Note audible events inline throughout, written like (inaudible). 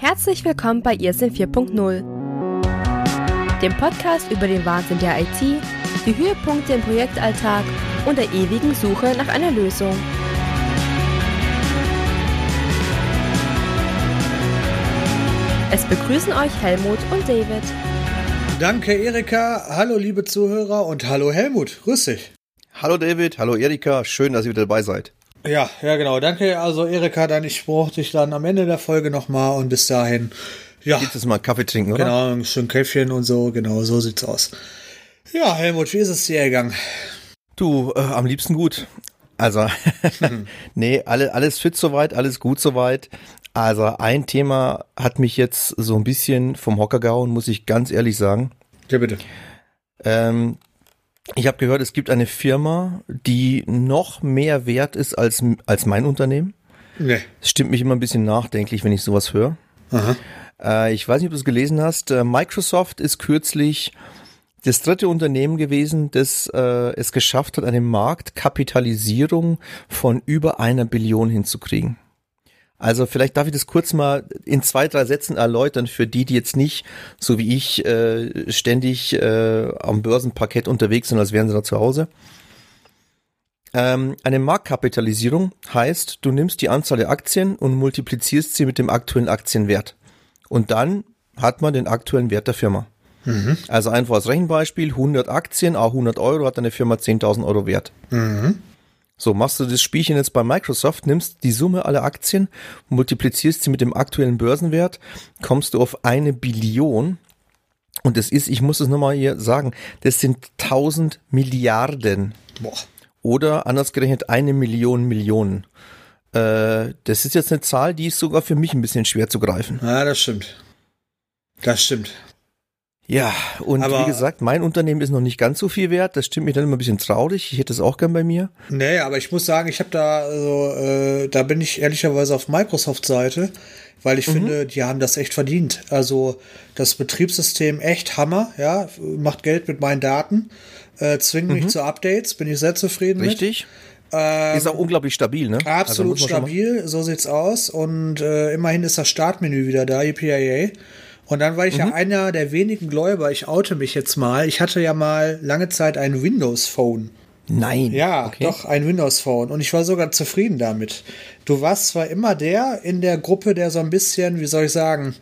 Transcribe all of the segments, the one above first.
Herzlich willkommen bei Irrsinn 4.0, dem Podcast über den Wahnsinn der IT, die Höhepunkte im Projektalltag und der ewigen Suche nach einer Lösung. Es begrüßen euch Helmut und David. Danke, Erika. Hallo, liebe Zuhörer und hallo, Helmut. Grüß dich. Hallo, David. Hallo, Erika. Schön, dass ihr wieder dabei seid. Ja, ja, genau. Danke. Also, Erika, dann ich brauche dich dann am Ende der Folge nochmal und bis dahin, ja. Gibt es mal Kaffee trinken, oder? Genau, ein schön Käffchen und so. Genau, so sieht's aus. Ja, Helmut, wie ist es dir gegangen? Du, äh, am liebsten gut. Also, (laughs) nee, alle, alles fit soweit, alles gut soweit. Also, ein Thema hat mich jetzt so ein bisschen vom Hocker gehauen, muss ich ganz ehrlich sagen. Ja, bitte. Ähm, ich habe gehört, es gibt eine Firma, die noch mehr wert ist als, als mein Unternehmen. Nee. Das stimmt mich immer ein bisschen nachdenklich, wenn ich sowas höre. Äh, ich weiß nicht, ob du es gelesen hast. Äh, Microsoft ist kürzlich das dritte Unternehmen gewesen, das äh, es geschafft hat, eine Marktkapitalisierung von über einer Billion hinzukriegen. Also vielleicht darf ich das kurz mal in zwei, drei Sätzen erläutern für die, die jetzt nicht, so wie ich, äh, ständig äh, am Börsenparkett unterwegs sind, als wären sie da zu Hause. Ähm, eine Marktkapitalisierung heißt, du nimmst die Anzahl der Aktien und multiplizierst sie mit dem aktuellen Aktienwert. Und dann hat man den aktuellen Wert der Firma. Mhm. Also einfach als Rechenbeispiel, 100 Aktien, auch 100 Euro hat eine Firma 10.000 Euro wert. Mhm. So, machst du das Spielchen jetzt bei Microsoft, nimmst die Summe aller Aktien, multiplizierst sie mit dem aktuellen Börsenwert, kommst du auf eine Billion. Und das ist, ich muss es nochmal hier sagen, das sind 1000 Milliarden. Boah. Oder anders gerechnet eine Million Millionen. Äh, das ist jetzt eine Zahl, die ist sogar für mich ein bisschen schwer zu greifen. Ja, das stimmt. Das stimmt. Ja, und Aber- wie gesagt, mein Unternehmen ist noch nicht ganz so viel wert. Das stimmt mich dann immer ein bisschen traurig. Ich hätte es auch gern bei mir. Nee, aber ich muss sagen, ich habe da, also, äh, da bin ich ehrlicherweise auf Microsoft-Seite, weil ich finde, die haben das echt verdient. Also das Betriebssystem echt Hammer, ja, macht Geld mit meinen Daten, äh, zwingt mich zu Updates, bin ich sehr zufrieden Richtig? mit. Ähm, ist auch unglaublich stabil, ne? Also Absolut mal- stabil, so sieht's aus. Und äh, immerhin ist das Startmenü wieder da, EPIA. Und dann war ich Mhm. ja einer der wenigen Gläuber, ich oute mich jetzt mal. Ich hatte ja mal lange Zeit ein Windows-Phone. Nein. Ja, okay. doch, ein Windows-Phone. Und ich war sogar zufrieden damit. Du warst zwar immer der in der Gruppe, der so ein bisschen, wie soll ich sagen,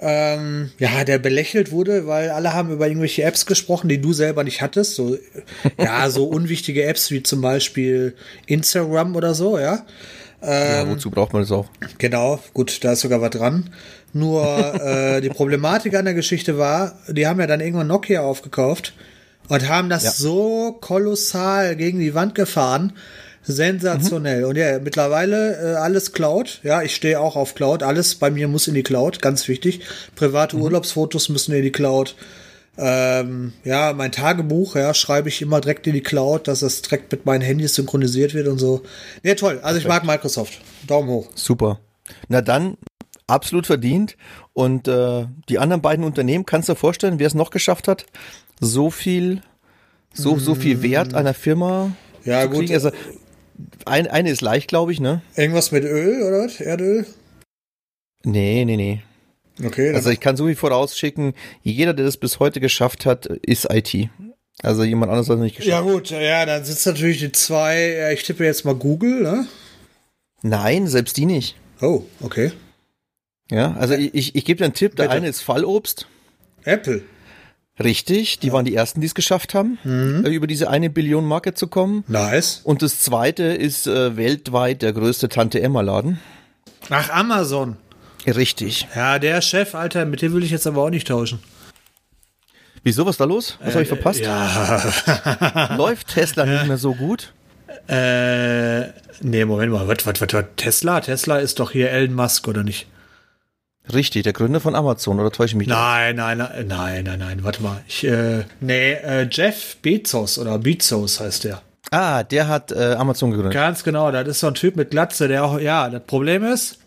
ähm, ja, der belächelt wurde, weil alle haben über irgendwelche Apps gesprochen, die du selber nicht hattest. So, (laughs) ja, so unwichtige Apps wie zum Beispiel Instagram oder so, ja. ja, wozu braucht man das auch? Genau, gut, da ist sogar was dran. Nur äh, die Problematik an der Geschichte war, die haben ja dann irgendwann Nokia aufgekauft und haben das Ja. so kolossal gegen die Wand gefahren. Sensationell. Und ja, mittlerweile äh, alles Cloud. Ja, ich stehe auch auf Cloud. Alles bei mir muss in die Cloud, ganz wichtig. Private Urlaubsfotos müssen in die Cloud. Ähm, ja, mein Tagebuch, ja, schreibe ich immer direkt in die Cloud, dass das direkt mit meinen Handys synchronisiert wird und so. Ja, toll. Also ich mag Microsoft. Daumen hoch. Super. Na dann, absolut verdient. Und äh, die anderen beiden Unternehmen, kannst du dir vorstellen, wer es noch geschafft hat, so viel, so, so viel Wert einer Firma Ja, zu gut. kriegen? Also, ein, eine ist leicht, glaube ich, ne? Irgendwas mit Öl oder was? Erdöl? Nee, nee, nee. Okay. Also ich kann so viel vorausschicken, jeder, der das bis heute geschafft hat, ist IT. Also jemand anderes hat es nicht geschafft. ja gut, ja, dann sitzt natürlich die zwei, ich tippe jetzt mal Google, ne? Nein, selbst die nicht. Oh, okay. Ja, also ich, ich, ich gebe dir einen Tipp, der Bitte. eine ist Fallobst. Apple. Richtig, die waren die ersten, die es geschafft haben, Mhm. äh, über diese eine Billion Marke zu kommen. Nice. Und das zweite ist äh, weltweit der größte Tante Emma Laden. Ach, Amazon. Richtig. Ja, der Chef, Alter, mit dem will ich jetzt aber auch nicht tauschen. Wieso, was da los? Was habe ich verpasst? Äh, Ja. (laughs) (laughs) Läuft Tesla nicht mehr so gut? äh, nee, Moment mal, was, was, was, was, Tesla? Tesla ist doch hier Elon Musk, oder nicht? Richtig, der Gründer von Amazon, oder täusche ich mich? Nein, nein, nein, nein, nein, nein, warte mal. Ich, äh, nee, äh, Jeff Bezos oder Bezos heißt der. Ah, der hat äh, Amazon gegründet. Ganz genau, das ist so ein Typ mit Glatze, der auch, ja, das Problem ist,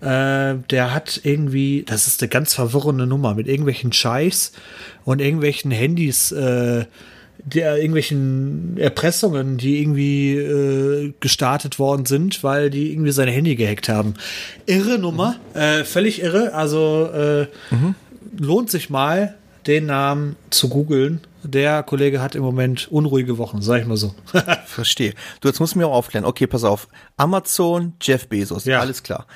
äh, der hat irgendwie, das ist eine ganz verwirrende Nummer, mit irgendwelchen Scheichs und irgendwelchen Handys äh, der irgendwelchen Erpressungen, die irgendwie äh, gestartet worden sind, weil die irgendwie sein Handy gehackt haben. Irre Nummer, mhm. äh, völlig irre. Also äh, mhm. lohnt sich mal, den Namen zu googeln. Der Kollege hat im Moment unruhige Wochen, sag ich mal so. (laughs) Verstehe. Du, jetzt musst du mir auch aufklären. Okay, pass auf. Amazon, Jeff Bezos, ja. alles klar.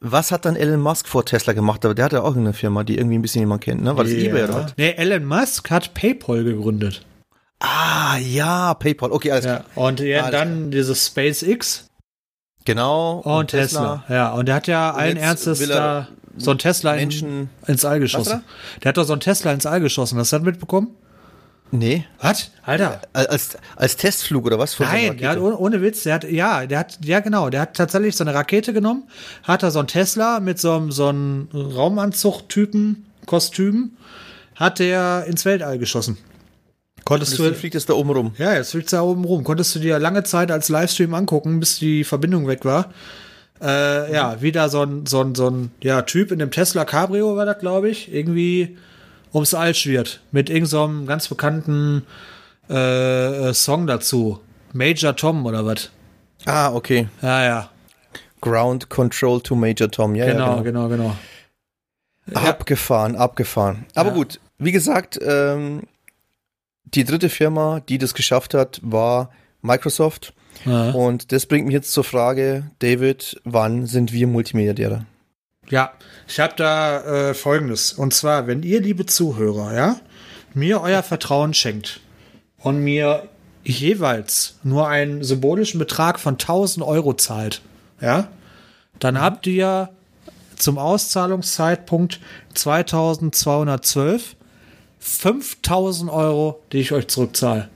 Was hat dann Elon Musk vor Tesla gemacht? Aber der hat ja auch eine Firma, die irgendwie ein bisschen jemand kennt, ne? War das yeah. eBay was? Nee, Elon Musk hat PayPal gegründet. Ah, ja, PayPal. Okay, alles ja. klar. Und ja, alles dann klar. dieses SpaceX. Genau. Und, und Tesla. Tesla. Ja, und der hat ja allen Ernstes da so ein Tesla in, ins All geschossen. Der hat doch so ein Tesla ins All geschossen. Hast du das mitbekommen? Nee. Was? Alter. Als, als Testflug oder was? Nein, der hat, ohne, ohne, Witz, der hat, ja, der hat, ja genau, der hat tatsächlich so eine Rakete genommen, hat da so ein Tesla mit so einem, so einem Raumanzug-Typen, Kostüm, hat der ins Weltall geschossen. Konntest du, fliegt es da oben rum. Ja, jetzt fliegt es da oben rum. Konntest du dir lange Zeit als Livestream angucken, bis die Verbindung weg war. Äh, ja, wieder so ein, so ein, so ein ja, Typ in dem Tesla Cabrio war das, glaube ich, irgendwie ums All schwirrt. Mit irgendeinem so ganz bekannten äh, Song dazu. Major Tom oder was? Ah, okay. Ja, ja. Ground Control to Major Tom, ja. Genau, ja, genau, genau, genau. Abgefahren, ja. abgefahren. Aber ja. gut, wie gesagt, ähm, die dritte Firma, die das geschafft hat, war Microsoft. Ja. Und das bringt mich jetzt zur Frage, David, wann sind wir Multimilliardäre? Ja, ich habe da äh, Folgendes. Und zwar, wenn ihr, liebe Zuhörer, ja, mir euer Vertrauen schenkt und mir jeweils nur einen symbolischen Betrag von 1000 Euro zahlt, ja, dann habt ihr zum Auszahlungszeitpunkt 2212 5000 Euro, die ich euch zurückzahle.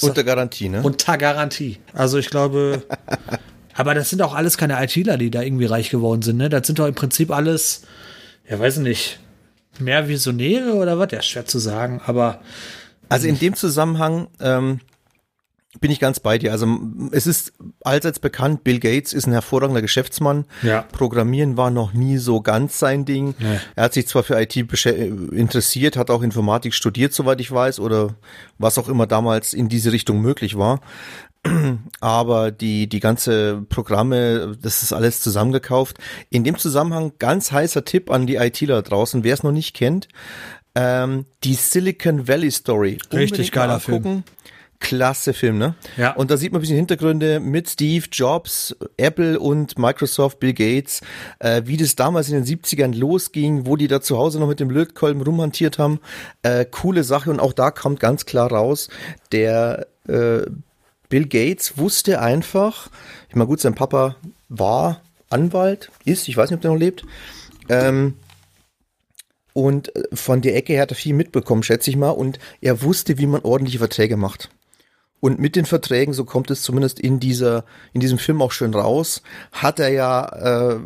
Unter Garantie, ne? Unter Garantie. Also ich glaube, (laughs) aber das sind auch alles keine ITler, die da irgendwie reich geworden sind, ne? Das sind doch im Prinzip alles, ja, weiß ich nicht, mehr Visionäre oder was? Ja, schwer zu sagen, aber. Also in dem Zusammenhang, ähm, bin ich ganz bei dir. Also es ist allseits bekannt, Bill Gates ist ein hervorragender Geschäftsmann. Ja. Programmieren war noch nie so ganz sein Ding. Nee. Er hat sich zwar für IT interessiert, hat auch Informatik studiert, soweit ich weiß, oder was auch immer damals in diese Richtung möglich war. (clears throat) Aber die, die ganze Programme, das ist alles zusammengekauft. In dem Zusammenhang ganz heißer Tipp an die ITler draußen, wer es noch nicht kennt, ähm, die Silicon Valley Story. Richtig geiler Film. Klasse Film, ne? Ja. Und da sieht man ein bisschen Hintergründe mit Steve Jobs, Apple und Microsoft, Bill Gates, äh, wie das damals in den 70ern losging, wo die da zu Hause noch mit dem Lötkolben rumhantiert haben. Äh, coole Sache und auch da kommt ganz klar raus, der äh, Bill Gates wusste einfach, ich meine gut, sein Papa war Anwalt, ist, ich weiß nicht, ob der noch lebt, ähm, und äh, von der Ecke her hat er viel mitbekommen, schätze ich mal. Und er wusste, wie man ordentliche Verträge macht. Und mit den Verträgen, so kommt es zumindest in dieser, in diesem Film auch schön raus, hat er ja äh,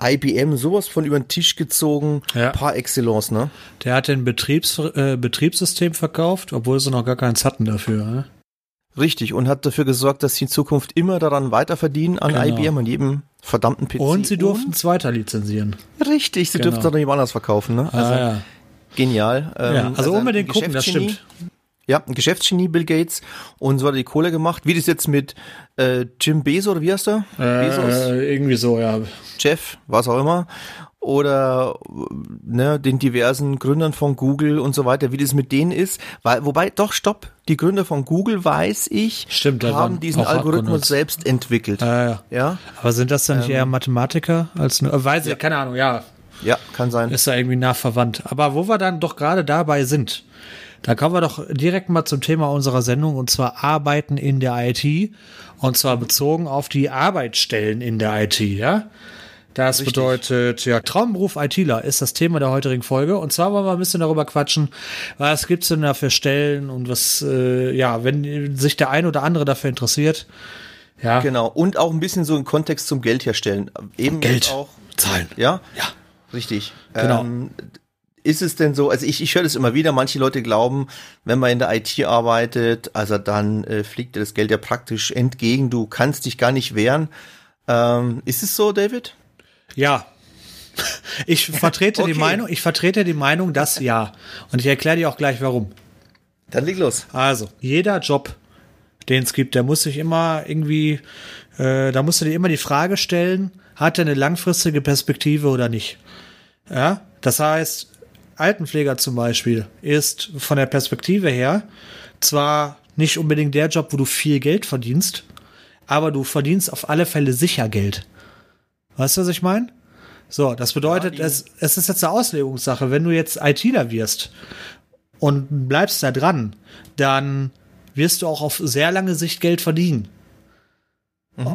IBM sowas von über den Tisch gezogen, ja. par excellence, ne? Der hat ein Betriebs, äh, Betriebssystem verkauft, obwohl sie noch gar keins hatten dafür, ne? Richtig, und hat dafür gesorgt, dass sie in Zukunft immer daran weiterverdienen an genau. IBM und jedem verdammten PC. Und sie durften es weiter lizenzieren. Richtig, sie genau. dürften es dann jemand anders verkaufen, ne? Also, ah, ja. genial. Ähm, ja, also, also unbedingt gucken, das stimmt. Ja, ein Geschäftsgenie Bill Gates und so hat er die Kohle gemacht. Wie das jetzt mit äh, Jim Bezos oder wie heißt er? Äh, Bezos? Irgendwie so, ja. Jeff, was auch immer. Oder ne, den diversen Gründern von Google und so weiter, wie das mit denen ist. Weil, wobei, doch, stopp, die Gründer von Google, weiß ich, Stimmt, haben diesen Algorithmus selbst entwickelt. Ah, ja. ja. Aber sind das dann nicht ähm, eher Mathematiker als nur, äh, weiß ich, ja. keine Ahnung, ja. Ja, kann sein. Ist da irgendwie nah verwandt. Aber wo wir dann doch gerade dabei sind, da kommen wir doch direkt mal zum Thema unserer Sendung und zwar Arbeiten in der IT und zwar bezogen auf die Arbeitsstellen in der IT, ja? Das Richtig. bedeutet, ja, Traumberuf ITler ist das Thema der heutigen Folge. Und zwar wollen wir ein bisschen darüber quatschen, was gibt's denn da für Stellen und was, äh, ja, wenn sich der ein oder andere dafür interessiert. Ja. Genau. Und auch ein bisschen so einen Kontext zum Geld herstellen. Eben Geld auch. Zahlen. Ja? Ja. Richtig. Genau. Ähm, ist es denn so, also ich, ich höre das immer wieder, manche Leute glauben, wenn man in der IT arbeitet, also dann äh, fliegt dir das Geld ja praktisch entgegen, du kannst dich gar nicht wehren. Ähm, ist es so, David? Ja. Ich (laughs) vertrete okay. die Meinung, ich vertrete die Meinung, dass ja. Und ich erkläre dir auch gleich warum. Dann leg los. Also, jeder Job, den es gibt, der muss sich immer irgendwie, äh, da musst du dir immer die Frage stellen, hat er eine langfristige Perspektive oder nicht? Ja, das heißt, Altenpfleger zum Beispiel ist von der Perspektive her zwar nicht unbedingt der Job, wo du viel Geld verdienst, aber du verdienst auf alle Fälle sicher Geld. Weißt du, was ich meine? So, das bedeutet, Ja, es, es ist jetzt eine Auslegungssache. Wenn du jetzt ITler wirst und bleibst da dran, dann wirst du auch auf sehr lange Sicht Geld verdienen.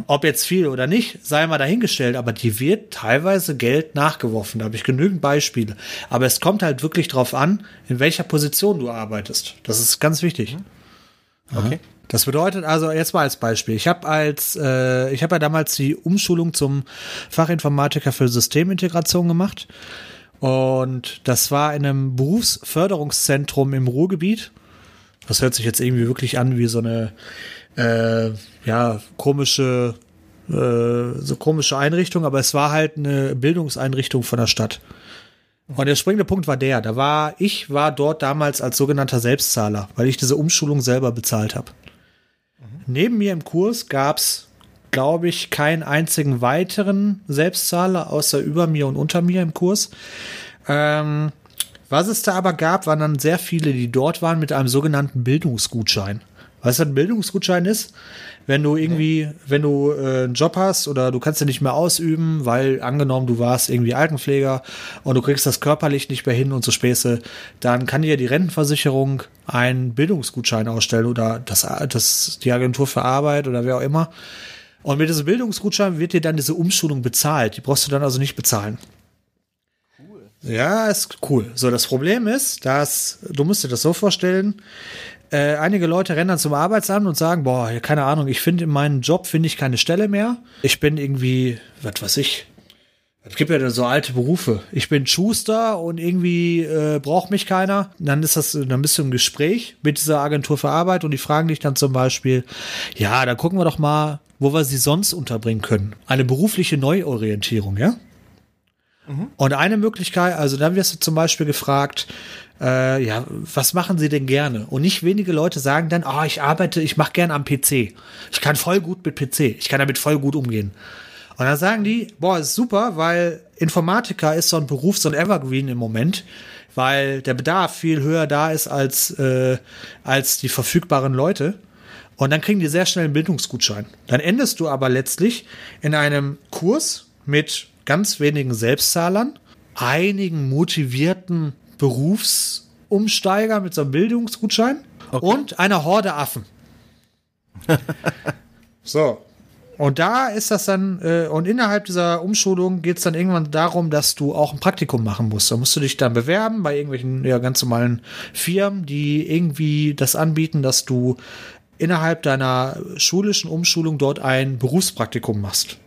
Ob jetzt viel oder nicht, sei mal dahingestellt, aber die wird teilweise Geld nachgeworfen. Da habe ich genügend Beispiele. Aber es kommt halt wirklich drauf an, in welcher Position du arbeitest. Das ist ganz wichtig. Okay. Das bedeutet also jetzt mal als Beispiel. Ich habe als äh, ich habe ja damals die Umschulung zum Fachinformatiker für Systemintegration gemacht und das war in einem Berufsförderungszentrum im Ruhrgebiet. Das hört sich jetzt irgendwie wirklich an wie so eine äh, ja komische äh, so komische Einrichtung, aber es war halt eine Bildungseinrichtung von der Stadt. Und der springende Punkt war der, da war ich war dort damals als sogenannter Selbstzahler, weil ich diese Umschulung selber bezahlt habe. Neben mir im Kurs gab's, glaube ich, keinen einzigen weiteren Selbstzahler außer über mir und unter mir im Kurs. Ähm, was es da aber gab, waren dann sehr viele, die dort waren mit einem sogenannten Bildungsgutschein. Weißt du, was ein Bildungsgutschein ist? Wenn du irgendwie, wenn du äh, einen Job hast oder du kannst den nicht mehr ausüben, weil angenommen du warst irgendwie Altenpfleger und du kriegst das körperlich nicht mehr hin und so Späße, dann kann dir die Rentenversicherung einen Bildungsgutschein ausstellen oder das, das die Agentur für Arbeit oder wer auch immer. Und mit diesem Bildungsgutschein wird dir dann diese Umschulung bezahlt. Die brauchst du dann also nicht bezahlen. Ja, ist cool. So, das Problem ist, dass, du musst dir das so vorstellen, äh, einige Leute rennen dann zum Arbeitsamt und sagen, boah, keine Ahnung, ich finde in meinem Job finde ich keine Stelle mehr. Ich bin irgendwie, was weiß ich, es gibt ja so alte Berufe. Ich bin Schuster und irgendwie äh, braucht mich keiner. Dann ist das, dann bist du im Gespräch mit dieser Agentur für Arbeit und die fragen dich dann zum Beispiel, ja, dann gucken wir doch mal, wo wir sie sonst unterbringen können. Eine berufliche Neuorientierung, ja? Und eine Möglichkeit, also dann wirst du zum Beispiel gefragt, äh, ja, was machen Sie denn gerne? Und nicht wenige Leute sagen dann, ah, ich arbeite, ich mache gern am PC. Ich kann voll gut mit PC. Ich kann damit voll gut umgehen. Und dann sagen die, boah, ist super, weil Informatiker ist so ein Beruf, so ein Evergreen im Moment, weil der Bedarf viel höher da ist als, äh, als die verfügbaren Leute. Und dann kriegen die sehr schnell einen Bildungsgutschein. Dann endest du aber letztlich in einem Kurs mit ganz wenigen Selbstzahlern, einigen motivierten Berufsumsteiger mit so einem Bildungsgutschein und einer Horde Affen. (laughs) so. Und da ist das dann, äh, und innerhalb dieser Umschulung geht es dann irgendwann darum, dass du auch ein Praktikum machen musst. Da musst du dich dann bewerben bei irgendwelchen ja, ganz normalen Firmen, die irgendwie das anbieten, dass du innerhalb deiner schulischen Umschulung dort ein Berufspraktikum machst.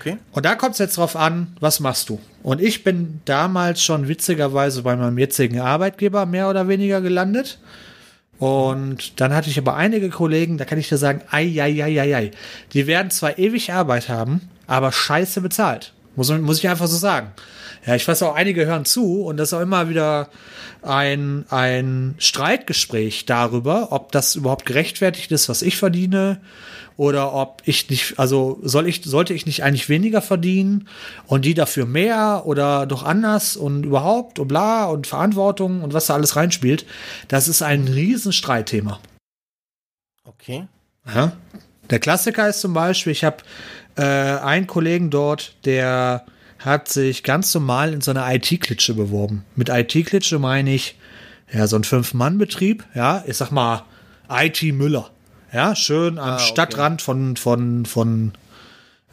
Okay. Und da kommt es jetzt drauf an, was machst du? Und ich bin damals schon witzigerweise bei meinem jetzigen Arbeitgeber mehr oder weniger gelandet. Und dann hatte ich aber einige Kollegen, da kann ich dir sagen, ei, ei, ei, ei, ei. Die werden zwar ewig Arbeit haben, aber scheiße bezahlt. Muss, muss ich einfach so sagen. Ja, ich weiß auch, einige hören zu und das ist auch immer wieder ein, ein Streitgespräch darüber, ob das überhaupt gerechtfertigt ist, was ich verdiene oder ob ich nicht, also soll ich, sollte ich nicht eigentlich weniger verdienen und die dafür mehr oder doch anders und überhaupt und bla und Verantwortung und was da alles reinspielt. Das ist ein riesen Streitthema. Okay. Ja? Der Klassiker ist zum Beispiel, ich habe äh, einen Kollegen dort, der hat sich ganz normal in so einer IT-Klitsche beworben. Mit IT-Klitsche meine ich, ja, so ein Fünf-Mann-Betrieb, ja, ich sag mal, IT Müller. Ja, schön am okay. Stadtrand von, von, von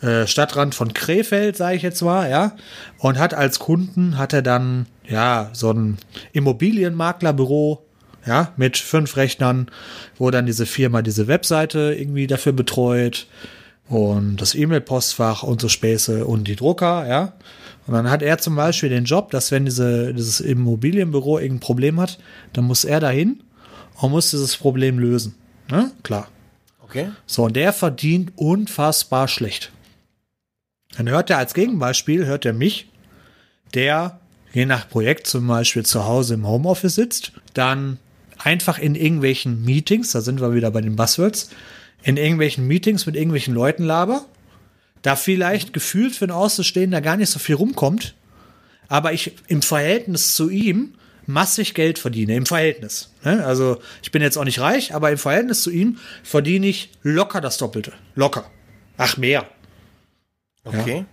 äh, Stadtrand von Krefeld, sage ich jetzt mal, ja. Und hat als Kunden, hat er dann, ja, so ein Immobilienmaklerbüro, ja, mit fünf Rechnern, wo dann diese Firma diese Webseite irgendwie dafür betreut und das E-Mail-Postfach und so Späße und die Drucker, ja. Und dann hat er zum Beispiel den Job, dass wenn diese, dieses Immobilienbüro irgendein Problem hat, dann muss er dahin und muss dieses Problem lösen. Ne? Klar. Okay. So, und der verdient unfassbar schlecht. Dann hört er als Gegenbeispiel, hört er mich, der je nach Projekt zum Beispiel zu Hause im Homeoffice sitzt, dann einfach in irgendwelchen Meetings, da sind wir wieder bei den Buzzwords, in irgendwelchen Meetings mit irgendwelchen Leuten laber, da vielleicht gefühlt für einen Außenstehender gar nicht so viel rumkommt, aber ich im Verhältnis zu ihm massig Geld verdiene, im Verhältnis. Ne? Also ich bin jetzt auch nicht reich, aber im Verhältnis zu ihm verdiene ich locker das Doppelte. Locker. Ach, mehr. Okay. Ja.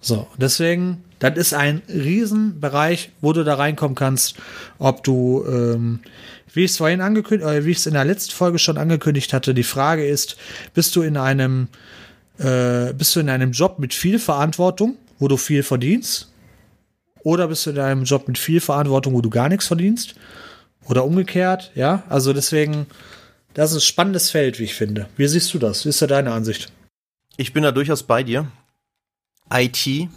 So, deswegen, das ist ein Riesenbereich, wo du da reinkommen kannst, ob du, ähm, wie ich es vorhin angekündigt, äh, wie ich es in der letzten Folge schon angekündigt hatte, die Frage ist, bist du in einem, äh, bist du in einem Job mit viel Verantwortung, wo du viel verdienst? Oder bist du in einem Job mit viel Verantwortung, wo du gar nichts verdienst? Oder umgekehrt, ja? Also deswegen, das ist ein spannendes Feld, wie ich finde. Wie siehst du das? Wie ist da deine Ansicht? Ich bin da durchaus bei dir. IT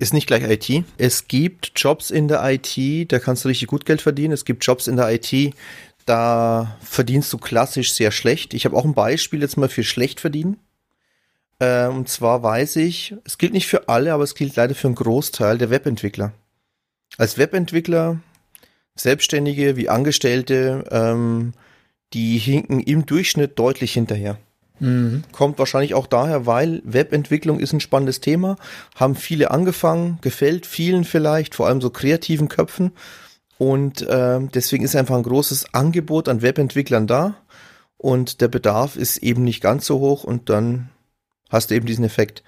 ist nicht gleich IT. Es gibt Jobs in der IT, da kannst du richtig gut Geld verdienen. Es gibt Jobs in der IT, da verdienst du klassisch sehr schlecht. Ich habe auch ein Beispiel jetzt mal für schlecht verdienen. Äh, und zwar weiß ich, es gilt nicht für alle, aber es gilt leider für einen Großteil der Webentwickler. Als Webentwickler, Selbstständige wie Angestellte, ähm, die hinken im Durchschnitt deutlich hinterher. Mhm. Kommt wahrscheinlich auch daher, weil Webentwicklung ist ein spannendes Thema, haben viele angefangen, gefällt vielen vielleicht, vor allem so kreativen Köpfen. Und äh, deswegen ist einfach ein großes Angebot an Webentwicklern da. Und der Bedarf ist eben nicht ganz so hoch und dann hast du eben diesen Effekt.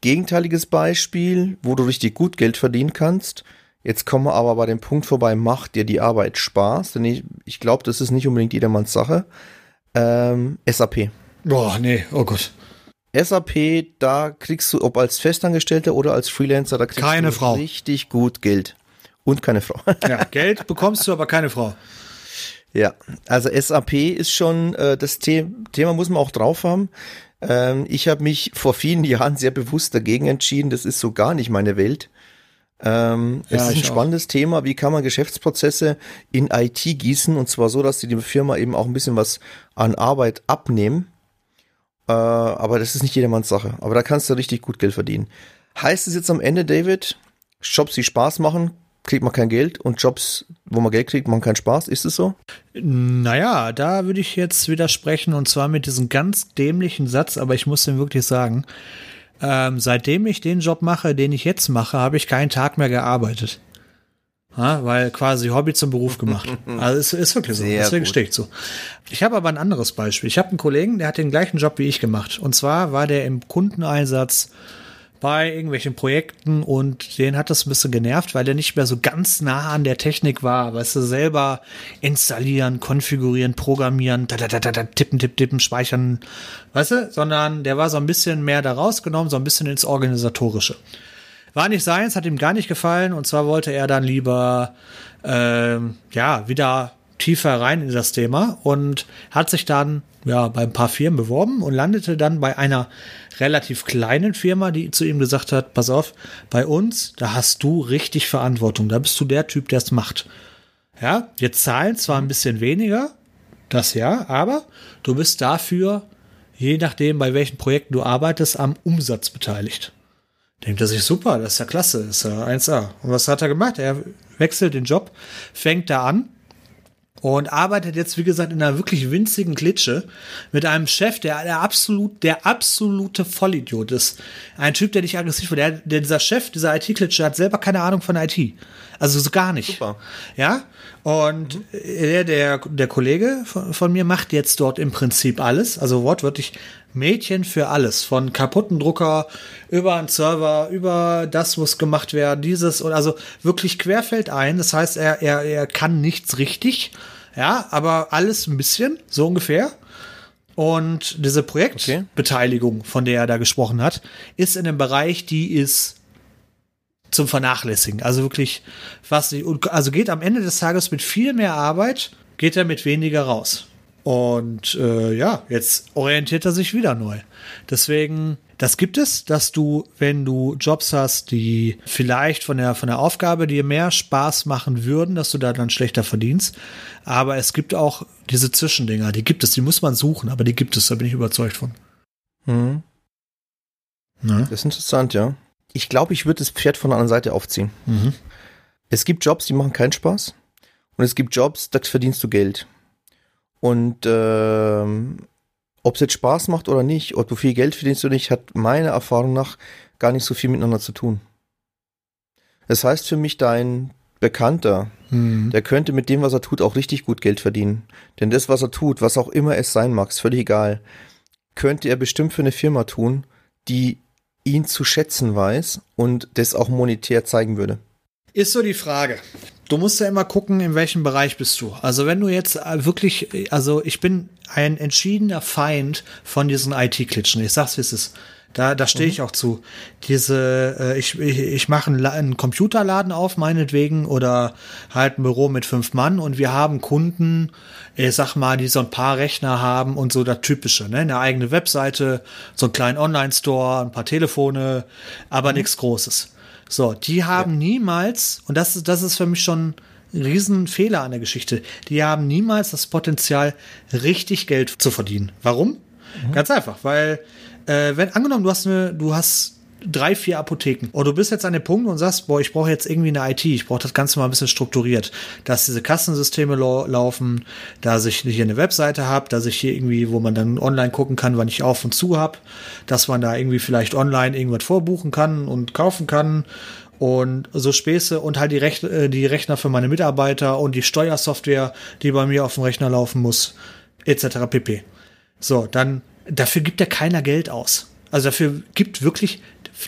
Gegenteiliges Beispiel, wo du richtig gut Geld verdienen kannst. Jetzt kommen wir aber bei dem Punkt vorbei, macht dir die Arbeit Spaß? Denn ich, ich glaube, das ist nicht unbedingt jedermanns Sache. Ähm, SAP. Boah, nee, oh Gott. SAP, da kriegst du, ob als Festangestellter oder als Freelancer, da kriegst keine du Frau. richtig gut Geld. Und keine Frau. (laughs) Ja, Geld bekommst du, aber keine Frau. Ja, also SAP ist schon äh, das The Thema, muss man auch drauf haben. Ähm, ich habe mich vor vielen (laughs) Jahren sehr bewusst dagegen entschieden. Das ist so gar nicht meine Welt. Ähm, ja, es ist ein spannendes auch. Thema. Wie kann man Geschäftsprozesse in IT gießen? Und zwar so, dass die die Firma eben auch ein bisschen was an Arbeit abnehmen. Äh, aber das ist nicht jedermanns Sache. Aber da kannst du richtig gut Geld verdienen. Heißt es jetzt am Ende, David, Jobs, die Spaß machen, kriegt man kein Geld und Jobs, wo man Geld kriegt, machen keinen Spaß. Ist es so? Naja, da würde ich jetzt widersprechen und zwar mit diesem ganz dämlichen Satz, aber ich muss den wirklich sagen. Ähm, seitdem ich den Job mache, den ich jetzt mache, habe ich keinen Tag mehr gearbeitet. Ja, weil quasi Hobby zum Beruf gemacht. (laughs) Also es ist wirklich so. Sehr Deswegen stehe ich zu. Ich habe aber ein anderes Beispiel. Ich habe einen Kollegen, der hat den gleichen Job wie ich gemacht. Und zwar war der im Kundeneinsatz bei irgendwelchen Projekten und den hat das ein bisschen genervt, weil der nicht mehr so ganz nah an der Technik war. Weißt du, selber installieren, konfigurieren, programmieren, da, da, da, da, tippen, tippen, tippen, speichern, weißt du, sondern der war so ein bisschen mehr da rausgenommen, so ein bisschen ins Organisatorische. War nicht seins, hat ihm gar nicht gefallen und zwar wollte er dann lieber ähm, ja wieder tiefer rein in das Thema und hat sich dann ja bei ein paar Firmen beworben und landete dann bei einer relativ kleinen Firma, die zu ihm gesagt hat, pass auf, bei uns, da hast du richtig Verantwortung, da bist du der Typ, der es macht. Ja, wir zahlen zwar ein bisschen weniger, das ja, aber du bist dafür, je nachdem, bei welchen Projekten du arbeitest, am Umsatz beteiligt. Denkt er sich, super, das ist ja klasse, das ist ja 1A. Und was hat er gemacht? Er wechselt den Job, fängt da an und arbeitet jetzt, wie gesagt, in einer wirklich winzigen Klitsche mit einem Chef, der der absolut, der absolute Vollidiot ist. Ein Typ, der nicht aggressiv wird. Der, der, dieser Chef dieser IT-Klitsche hat selber keine Ahnung von IT. Also so gar nicht. Super. Ja. Und der, der, der Kollege von, von mir macht jetzt dort im Prinzip alles. Also wortwörtlich Mädchen für alles. Von kaputten Drucker über einen Server, über das muss gemacht werden, dieses und also wirklich querfeld ein. Das heißt, er, er, er kann nichts richtig. Ja, aber alles ein bisschen, so ungefähr. Und diese Projektbeteiligung, okay. von der er da gesprochen hat, ist in einem Bereich, die ist zum Vernachlässigen. Also wirklich fast also geht am Ende des Tages mit viel mehr Arbeit, geht er mit weniger raus. Und äh, ja, jetzt orientiert er sich wieder neu. Deswegen, das gibt es, dass du, wenn du Jobs hast, die vielleicht von der, von der Aufgabe dir mehr Spaß machen würden, dass du da dann schlechter verdienst. Aber es gibt auch diese Zwischendinger, die gibt es, die muss man suchen, aber die gibt es, da bin ich überzeugt von. Mhm. Das ist interessant, ja. Ich glaube, ich würde das Pferd von der anderen Seite aufziehen. Mhm. Es gibt Jobs, die machen keinen Spaß. Und es gibt Jobs, da verdienst du Geld. Und ähm, ob es jetzt Spaß macht oder nicht, ob du viel Geld verdienst oder nicht, hat meiner Erfahrung nach gar nicht so viel miteinander zu tun. Das heißt für mich, dein Bekannter, Mhm. der könnte mit dem, was er tut, auch richtig gut Geld verdienen. Denn das, was er tut, was auch immer es sein mag, ist völlig egal, könnte er bestimmt für eine Firma tun, die ihn zu schätzen weiß und das auch monetär zeigen würde. Ist so die Frage. Du musst ja immer gucken, in welchem Bereich bist du. Also wenn du jetzt äh, wirklich, äh, also ich bin ein entschiedener Feind von diesen IT-Klitschen. Ich sag's, wie es ist. Da, da stehe ich auch zu. Diese, äh, ich, ich, ich mache einen, einen Computerladen auf, meinetwegen, oder halt ein Büro mit fünf Mann und wir haben Kunden, ich sag mal, die so ein paar Rechner haben und so das Typische, ne? Eine eigene Webseite, so einen kleinen Online-Store, ein paar Telefone, aber nichts Großes. So, die haben niemals, und das, ist- das ist für mich schon ein Riesenfehler an der Geschichte, die haben niemals das Potenzial, richtig Geld zu verdienen. Warum? Ganz einfach, weil, äh, wenn, angenommen, du hast eine, du hast drei, vier Apotheken und du bist jetzt an dem Punkt und sagst, boah, ich brauche jetzt irgendwie eine IT, ich brauche das Ganze mal ein bisschen strukturiert, dass diese Kassensysteme lau laufen, dass ich hier eine Webseite habe, dass ich hier irgendwie, wo man dann online gucken kann, wann ich auf und zu habe, dass man da irgendwie vielleicht online irgendwas vorbuchen kann und kaufen kann und so Späße und halt die, Rech äh, die Rechner für meine Mitarbeiter und die Steuersoftware, die bei mir auf dem Rechner laufen muss, etc. pp. So, dann, dafür gibt ja keiner Geld aus. Also dafür gibt wirklich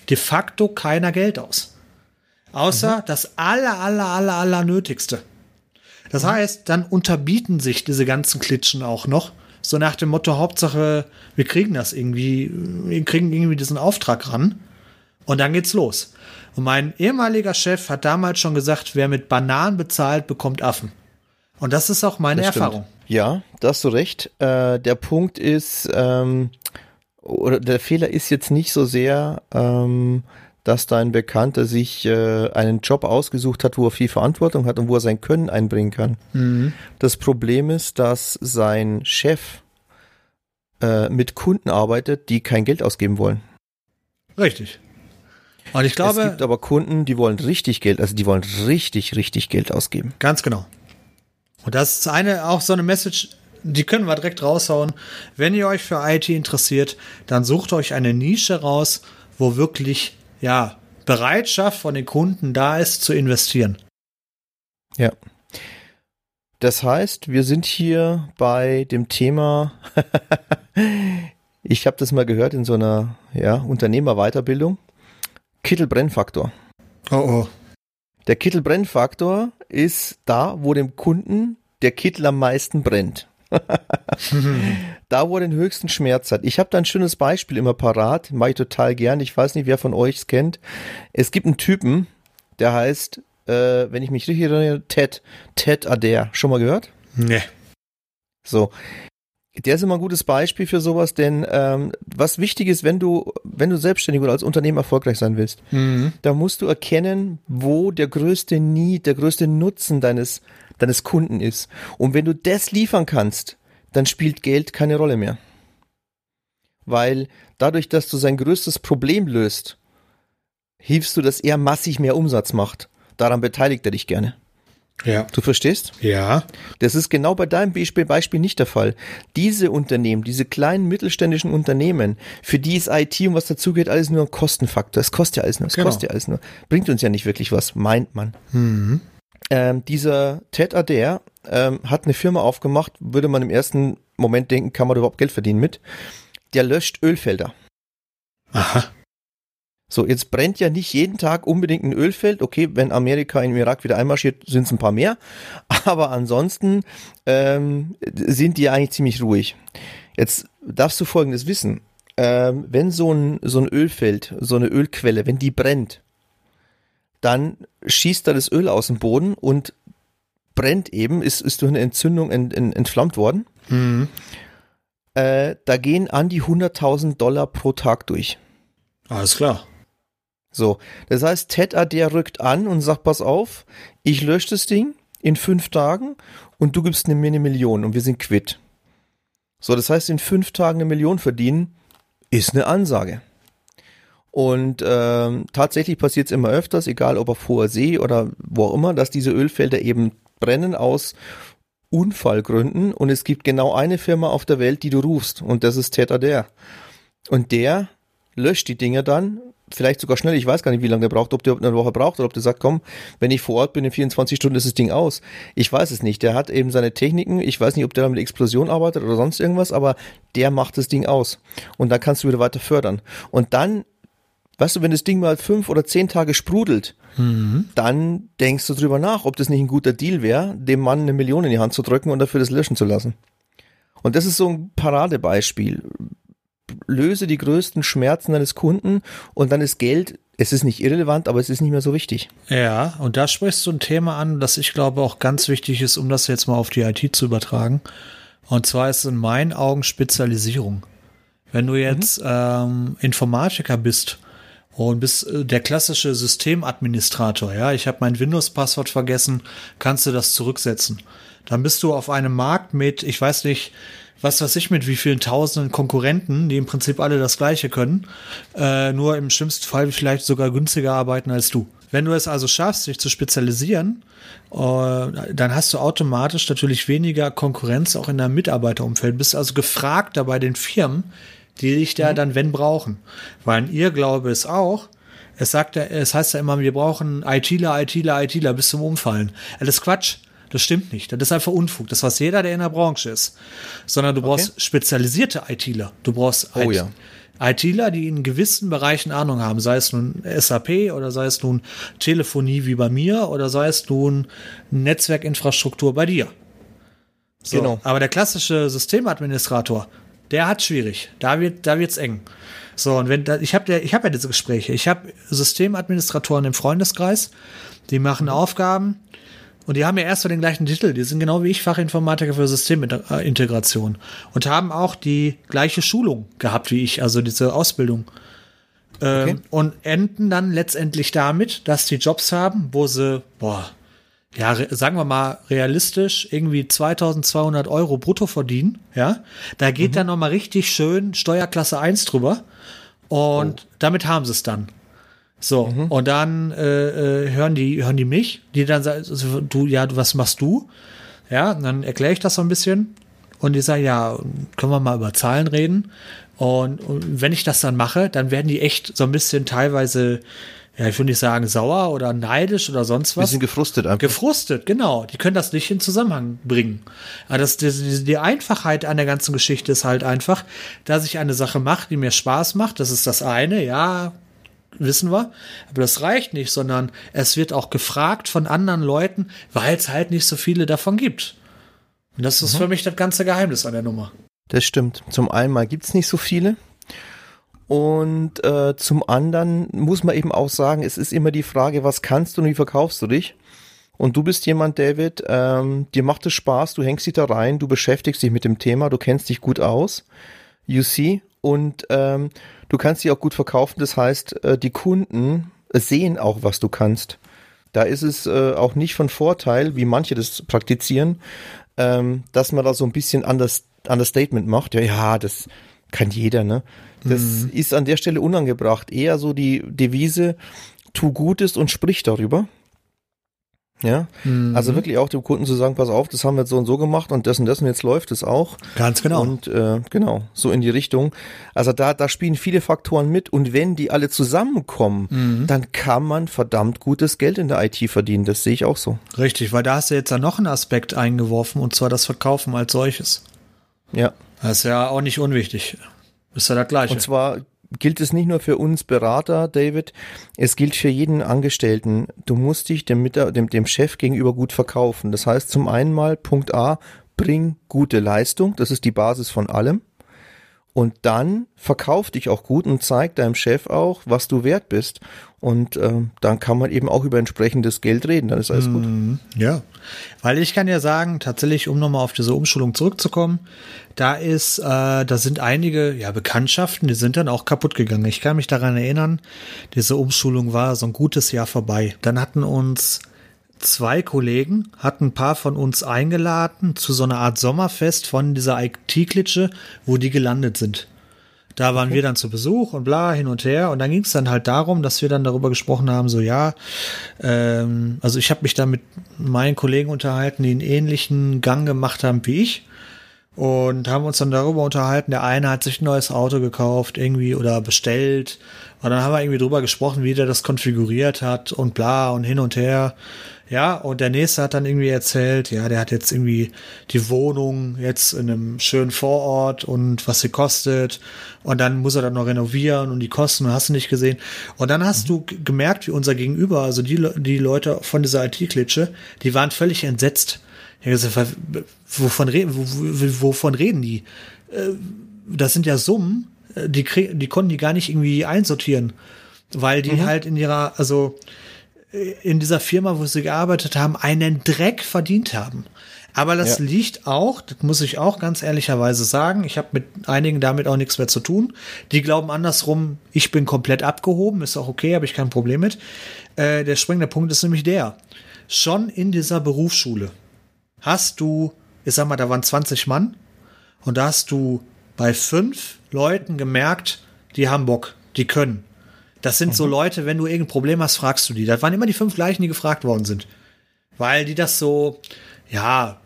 de facto keiner Geld aus. Außer das aller, aller, aller, aller Nötigste. Das heißt, dann unterbieten sich diese ganzen Klitschen auch noch. So nach dem Motto, Hauptsache, wir kriegen das irgendwie, wir kriegen irgendwie diesen Auftrag ran. Und dann geht's los. Und mein ehemaliger Chef hat damals schon gesagt, wer mit Bananen bezahlt, bekommt Affen. Und das ist auch meine Das stimmt. Erfahrung. Ja, da hast du recht. Äh, der Punkt ist, ähm, oder der Fehler ist jetzt nicht so sehr, ähm, dass dein Bekannter sich äh, einen Job ausgesucht hat, wo er viel Verantwortung hat und wo er sein Können einbringen kann. Das Problem ist, dass sein Chef äh, mit Kunden arbeitet, die kein Geld ausgeben wollen. Richtig. Und ich glaube, es gibt aber Kunden, die wollen richtig Geld, also die wollen richtig, richtig Geld ausgeben. Ganz genau. Und das ist eine, auch so eine Message, die können wir direkt raushauen. Wenn ihr euch für IT interessiert, dann sucht euch eine Nische raus, wo wirklich, ja, Bereitschaft von den Kunden da ist, zu investieren. Ja. Das heißt, wir sind hier bei dem Thema, (laughs) ich habe das mal gehört in so einer ja, Unternehmerweiterbildung, Kittelbrennfaktor. Oh oh. Der Kittelbrennfaktor ist da, wo dem Kunden der Kittel am meisten brennt. (laughs) da, wo er den höchsten Schmerz hat. Ich habe da ein schönes Beispiel immer parat, mache ich total gern. Ich weiß nicht, wer von euch es kennt. Es gibt einen Typen, der heißt, äh, wenn ich mich richtig erinnere, Ted. Ted Adair. Schon mal gehört? Nee. So. Der ist immer ein gutes Beispiel für sowas, denn ähm, was wichtig ist, wenn du, wenn du selbstständig oder als Unternehmen erfolgreich sein willst, Mhm. da musst du erkennen, wo der größte Need, der größte Nutzen deines, deines Kunden ist. Und wenn du das liefern kannst, dann spielt Geld keine Rolle mehr. Weil dadurch, dass du sein größtes Problem löst, hilfst du, dass er massig mehr Umsatz macht. Daran beteiligt er dich gerne. Ja. Du verstehst? Ja. Das ist genau bei deinem Beispiel, Beispiel nicht der Fall. Diese Unternehmen, diese kleinen mittelständischen Unternehmen, für die ist IT und was dazugeht, alles nur ein Kostenfaktor. Es kostet ja alles nur, es Genau. kostet ja alles nur. Bringt uns ja nicht wirklich was, meint man. Mhm. Ähm, dieser Ted Adair ähm, hat eine Firma aufgemacht, würde man im ersten Moment denken, kann man überhaupt Geld verdienen mit. Der löscht Ölfelder. Aha. So, jetzt brennt ja nicht jeden Tag unbedingt ein Ölfeld. Okay, wenn Amerika in den Irak wieder einmarschiert, sind es ein paar mehr. (laughs) Aber ansonsten ähm, sind die eigentlich ziemlich ruhig. Jetzt darfst du Folgendes wissen. Ähm, wenn so ein, so ein Ölfeld, so eine Ölquelle, wenn die brennt, dann schießt da das Öl aus dem Boden und brennt eben, ist, ist durch eine Entzündung ent, ent, entflammt worden. Mhm. Äh, da gehen an die 100.000 Dollar pro Tag durch. Alles klar. So, das heißt, Ted der rückt an und sagt, pass auf, ich lösche das Ding in fünf Tagen und du gibst mir eine Million und wir sind quitt. So, das heißt, in fünf Tagen eine Million verdienen ist eine Ansage. Und ähm, tatsächlich passiert es immer öfters, egal ob auf hoher See oder wo auch immer, dass diese Ölfelder eben brennen aus Unfallgründen und es gibt genau eine Firma auf der Welt, die du rufst und das ist Täter der. Und der löscht die Dinger dann, vielleicht sogar schnell, ich weiß gar nicht, wie lange der braucht, ob der eine Woche braucht oder ob der sagt, komm, wenn ich vor Ort bin, in 24 Stunden ist das Ding aus. Ich weiß es nicht. Der hat eben seine Techniken, ich weiß nicht, ob der mit Explosion arbeitet oder sonst irgendwas, aber der macht das Ding aus. Und dann kannst du wieder weiter fördern. Und dann Weißt du, wenn das Ding mal fünf oder zehn Tage sprudelt, mhm. dann denkst du drüber nach, ob das nicht ein guter Deal wäre, dem Mann eine Million in die Hand zu drücken und dafür das löschen zu lassen. Und das ist so ein Paradebeispiel. Löse die größten Schmerzen deines Kunden und dann ist Geld, es ist nicht irrelevant, aber es ist nicht mehr so wichtig. Ja, und da sprichst du ein Thema an, das ich glaube auch ganz wichtig ist, um das jetzt mal auf die IT zu übertragen. Und zwar ist in meinen Augen Spezialisierung. Wenn du jetzt mhm. ähm, Informatiker bist und bist äh, der klassische Systemadministrator, ja, ich habe mein Windows-Passwort vergessen, kannst du das zurücksetzen. Dann bist du auf einem Markt mit, ich weiß nicht, was weiß ich, mit wie vielen tausenden Konkurrenten, die im Prinzip alle das Gleiche können, äh, nur im schlimmsten Fall vielleicht sogar günstiger arbeiten als du. Wenn du es also schaffst, dich zu spezialisieren, äh, dann hast du automatisch natürlich weniger Konkurrenz auch in deinem Mitarbeiterumfeld. Bist also gefragt bei den Firmen, die dich da mhm. dann wenn brauchen. Weil ihr Glaube ist auch, es sagt, es heißt ja immer, wir brauchen ITler, ITler, ITler bis zum Umfallen. Ist Quatsch. Das stimmt nicht. Das ist einfach Unfug. Das weiß jeder, der in der Branche ist. Sondern du brauchst okay. spezialisierte ITler. Du brauchst oh, IT ja. ITler, die in gewissen Bereichen Ahnung haben, sei es nun SAP oder sei es nun Telefonie wie bei mir oder sei es nun Netzwerkinfrastruktur bei dir. So, genau. Aber der klassische Systemadministrator, der hat schwierig. Da wird, da wird's eng. So, und wenn da, ich habe ich hab ja diese Gespräche. Ich habe Systemadministratoren im Freundeskreis, die machen Aufgaben und die haben ja erst so den gleichen Titel. Die sind genau wie ich Fachinformatiker für Systemintegration und haben auch die gleiche Schulung gehabt wie ich, also diese Ausbildung. Ähm, okay. Und enden dann letztendlich damit, dass die Jobs haben, wo sie, boah, ja, sagen wir mal realistisch, irgendwie 2200 Euro brutto verdienen, ja, da geht mhm. dann nochmal richtig schön Steuerklasse 1 drüber und oh. damit haben sie es dann. So, mhm. und dann äh, äh, hören die hören die mich, die dann sagen, du, ja, was machst du? Ja, dann erkläre ich das so ein bisschen und die sagen, ja, können wir mal über Zahlen reden? Und, und wenn ich das dann mache, dann werden die echt so ein bisschen teilweise ja, ich würde nicht sagen sauer oder neidisch oder sonst was. Bisschen gefrustet einfach. Gefrustet, genau. Die können das nicht in Zusammenhang bringen. Aber das, die, die Einfachheit an der ganzen Geschichte ist halt einfach, dass ich eine Sache mache, die mir Spaß macht. Das ist das eine, ja, wissen wir. Aber das reicht nicht, sondern es wird auch gefragt von anderen Leuten, weil es halt nicht so viele davon gibt. Und das ist mhm. für mich das ganze Geheimnis an der Nummer. Das stimmt. Zum einen mal gibt's nicht so viele. Und äh, zum anderen muss man eben auch sagen, es ist immer die Frage, was kannst du und wie verkaufst du dich? Und du bist jemand, David, ähm, dir macht es Spaß, du hängst dich da rein, du beschäftigst dich mit dem Thema, du kennst dich gut aus, you see, und ähm, du kannst dich auch gut verkaufen. Das heißt, äh, die Kunden sehen auch, was du kannst. Da ist es äh, auch nicht von Vorteil, wie manche das praktizieren, ähm, dass man da so ein bisschen anders, Understatement macht. Ja, ja, das kann jeder, ne? Das mhm. ist an der Stelle unangebracht. Eher so die Devise, tu Gutes und sprich darüber. Ja, mhm. also wirklich auch dem Kunden zu sagen, pass auf, das haben wir jetzt so und so gemacht und das und das und jetzt läuft es auch. Ganz genau. Und äh, genau, so in die Richtung. Also da, da spielen viele Faktoren mit und wenn die alle zusammenkommen, mhm. dann kann man verdammt gutes Geld in der IT verdienen. Das sehe ich auch so. Richtig, weil da hast du jetzt ja noch einen Aspekt eingeworfen und zwar das Verkaufen als solches. Ja. Das ist ja auch nicht unwichtig. Ist ja das Gleiche. Und zwar gilt es nicht nur für uns Berater, David, es gilt für jeden Angestellten. Du musst dich dem, dem, dem Chef gegenüber gut verkaufen. Das heißt zum einen mal, Punkt A, bring gute Leistung, das ist die Basis von allem. Und dann verkauf dich auch gut und zeig deinem Chef auch, was du wert bist. Und äh, dann kann man eben auch über entsprechendes Geld reden, dann ist alles gut. Mhm. Ja, weil ich kann ja sagen, tatsächlich, um nochmal auf diese Umschulung zurückzukommen, da ist, äh, da sind einige ja, Bekanntschaften, die sind dann auch kaputt gegangen. Ich kann mich daran erinnern, diese Umschulung war so ein gutes Jahr vorbei. Dann hatten uns zwei Kollegen, hatten ein paar von uns eingeladen zu so einer Art Sommerfest von dieser IT-Klitsche, wo die gelandet sind. Da waren wir dann zu Besuch und bla hin und her. Und dann ging es dann halt darum, dass wir dann darüber gesprochen haben, so ja, ähm, also ich habe mich da mit meinen Kollegen unterhalten, die einen ähnlichen Gang gemacht haben wie ich. Und haben uns dann darüber unterhalten, der eine hat sich ein neues Auto gekauft, irgendwie oder bestellt. Und dann haben wir irgendwie drüber gesprochen, wie der das konfiguriert hat und bla und hin und her. Ja, und der nächste hat dann irgendwie erzählt, ja, der hat jetzt irgendwie die Wohnung jetzt in einem schönen Vorort und was sie kostet. Und dann muss er dann noch renovieren und die Kosten, hast du nicht gesehen. Und dann hast mhm. du gemerkt, wie unser Gegenüber, also die, die Leute von dieser IT-Klitsche, die waren völlig entsetzt ja, gesagt, wovon, reden, wovon reden die? Äh, das sind ja Summen, äh, die, die konnten die gar nicht irgendwie einsortieren, weil die mhm. halt in ihrer, also in dieser Firma, wo sie gearbeitet haben, einen Dreck verdient haben. Aber das ja. liegt auch, das muss ich auch ganz ehrlicherweise sagen, ich habe mit einigen damit auch nichts mehr zu tun. Die glauben andersrum, ich bin komplett abgehoben, ist auch okay, habe ich kein Problem mit. Äh, der springende Punkt ist nämlich der, schon in dieser Berufsschule, hast du, ich sag mal, da waren 20 Mann und da hast du bei fünf Leuten gemerkt, die haben Bock, die können. Das sind mhm. so Leute, wenn du irgendein Problem hast, fragst du die. Das waren immer die fünf gleichen, die gefragt worden sind. Weil die das so, ja,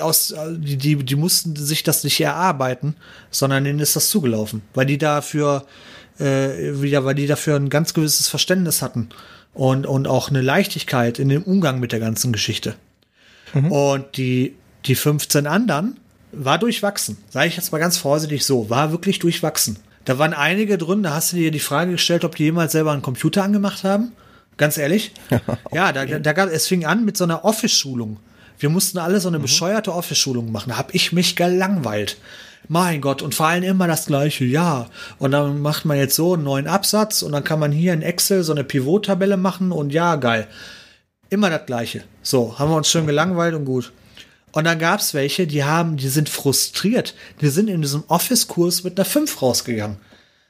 aus, die, die, die mussten sich das nicht erarbeiten, sondern ihnen ist das zugelaufen. Weil die dafür, äh, wieder, weil die dafür ein ganz gewisses Verständnis hatten. Und, und auch eine Leichtigkeit in dem Umgang mit der ganzen Geschichte. Mhm. Und die, die 15 anderen war durchwachsen. Sage ich jetzt mal ganz vorsichtig so, war wirklich durchwachsen. Da waren einige drin, da hast du dir die Frage gestellt, ob die jemals selber einen Computer angemacht haben. Ganz ehrlich. (laughs) ja, da, da gab, es fing an mit so einer Office-Schulung. Wir mussten alle so eine mhm. bescheuerte Office-Schulung machen. Da habe ich mich gelangweilt. Mein Gott, und vor allem immer das gleiche, ja. Und dann macht man jetzt so einen neuen Absatz und dann kann man hier in Excel so eine Pivot-Tabelle machen und ja, geil. Immer das Gleiche. So, haben wir uns schön gelangweilt und gut. Und dann gab es welche, die haben, die sind frustriert. Die sind in diesem Office-Kurs mit einer 5 rausgegangen.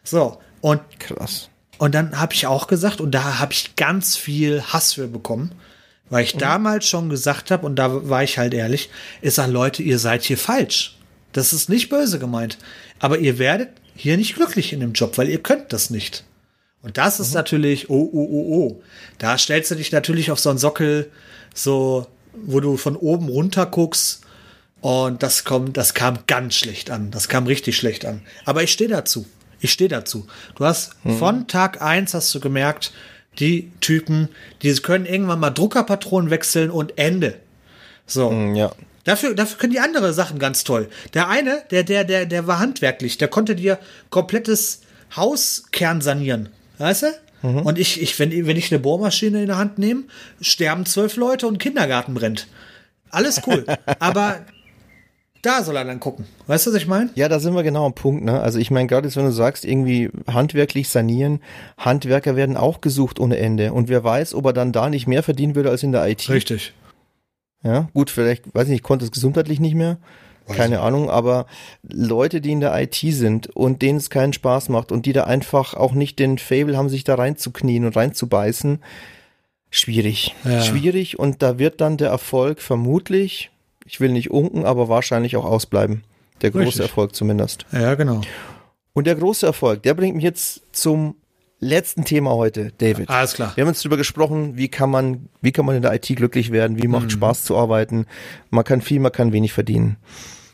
So, und krass. Und dann habe ich auch gesagt, und da habe ich ganz viel Hass für bekommen, weil ich mhm. damals schon gesagt habe, und da war ich halt ehrlich, ich sage, Leute, ihr seid hier falsch. Das ist nicht böse gemeint. Aber ihr werdet hier nicht glücklich in dem Job, weil ihr könnt das nicht. Und das ist mhm. natürlich, oh, oh, oh, oh. Da stellst du dich natürlich auf so einen Sockel, so, wo du von oben runter guckst. Und das kommt, das kam ganz schlecht an. Das kam richtig schlecht an. Aber ich stehe dazu. Ich stehe dazu. Du hast mhm. von Tag eins hast du gemerkt, die Typen, die können irgendwann mal Druckerpatronen wechseln und Ende. So. Mhm, ja. Dafür, dafür können die andere Sachen ganz toll. Der eine, der, der, der, der war handwerklich, der konnte dir komplettes Hauskern sanieren. Weißt du? Mhm. Und ich, ich, wenn, wenn ich eine Bohrmaschine in der Hand nehme, sterben zwölf Leute und Kindergarten brennt. Alles cool. (laughs) Aber da soll er dann gucken. Weißt du, was ich meine? Ja, da sind wir genau am Punkt. Ne? Also ich meine, gerade jetzt, wenn du sagst, irgendwie handwerklich sanieren, Handwerker werden auch gesucht ohne Ende. Und wer weiß, ob er dann da nicht mehr verdienen würde als in der IT. Richtig. Ja, gut, vielleicht, weiß ich nicht, konnte es gesundheitlich nicht mehr. Keine Ahnung, aber Leute, die in der IT sind und denen es keinen Spaß macht und die da einfach auch nicht den Fable haben, sich da reinzuknien und reinzubeißen, schwierig. Ja. Schwierig und da wird dann der Erfolg vermutlich, ich will nicht unken, aber wahrscheinlich auch ausbleiben. Der große Richtig. Erfolg zumindest. Ja, genau. Und der große Erfolg, der bringt mich jetzt zum letzten Thema heute, David. Alles klar. Wir haben jetzt darüber gesprochen, wie kann man, wie kann man in der IT glücklich werden, wie macht mhm. Spaß zu arbeiten. Man kann viel, man kann wenig verdienen.